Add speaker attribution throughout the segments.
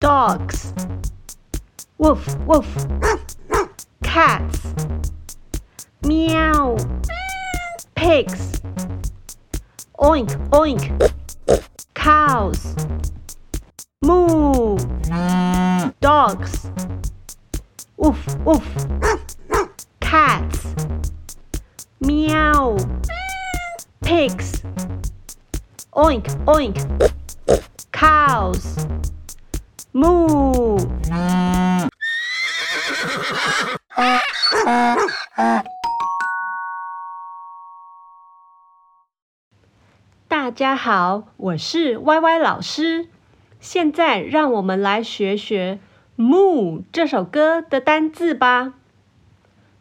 Speaker 1: dogs, woof woof, cats, meow, pigs, oink oink, cows, moo, dogs, woof woof, cats, meow, pigs, oink oink, cows. moo。大家好，我是 Y Y 老师。现在让我们来学学《Moo》这首歌的单字吧。《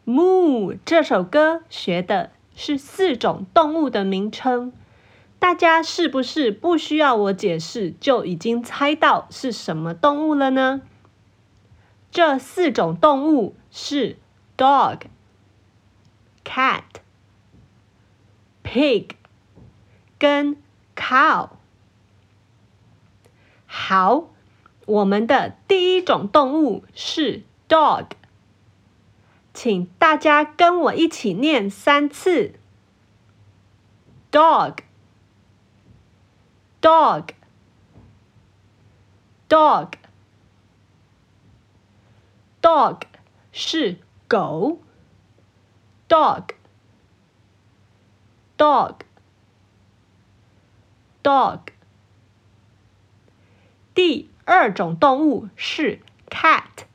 Speaker 1: Moo》这首歌学的是四种动物的名称。大家是不是不需要我解释就已经猜到是什么动物了呢？这四种动物是 dog、cat、pig 跟 cow。好，我们的第一种动物是 dog，请大家跟我一起念三次 dog。Dog dog dog 是狗 dog dog dog 第二种动物是 cat，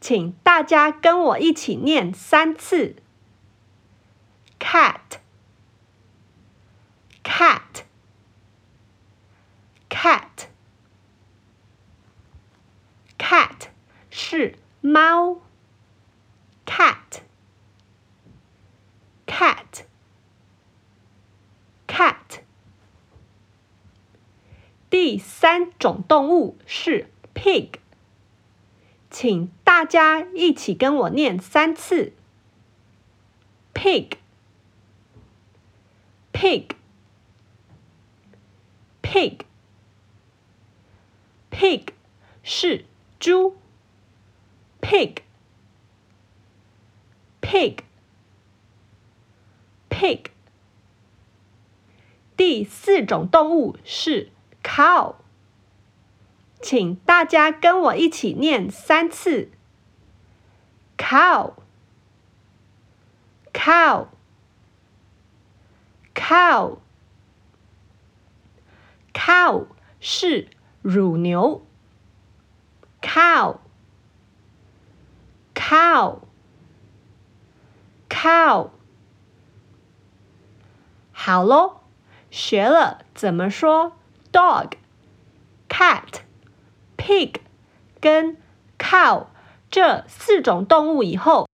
Speaker 1: 请大家跟我一起念三次 cat，cat cat cat 是猫 cat cat cat 第三种动物是 pig，请大家一起跟我念三次 pig pig pig Pig 是猪，pig，pig，pig。第四种动物是 cow，请大家跟我一起念三次，cow，cow，cow，cow 是。乳牛，cow，cow，cow。好喽，学了怎么说？Dog、cat、pig 跟 cow 这四种动物以后，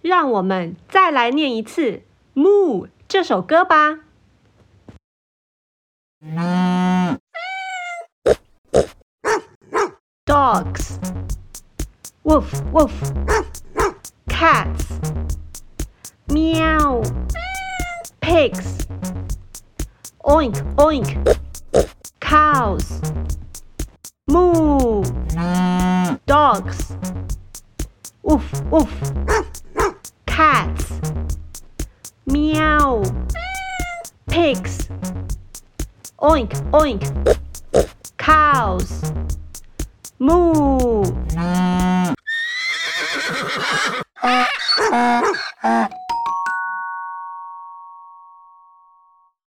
Speaker 1: 让我们再来念一次《Moo》这首歌吧。Dogs, woof woof, cats, meow, pigs, oink oink, cows, moo, dogs, woof woof, cats, meow, pigs, oink oink, cows. Mu!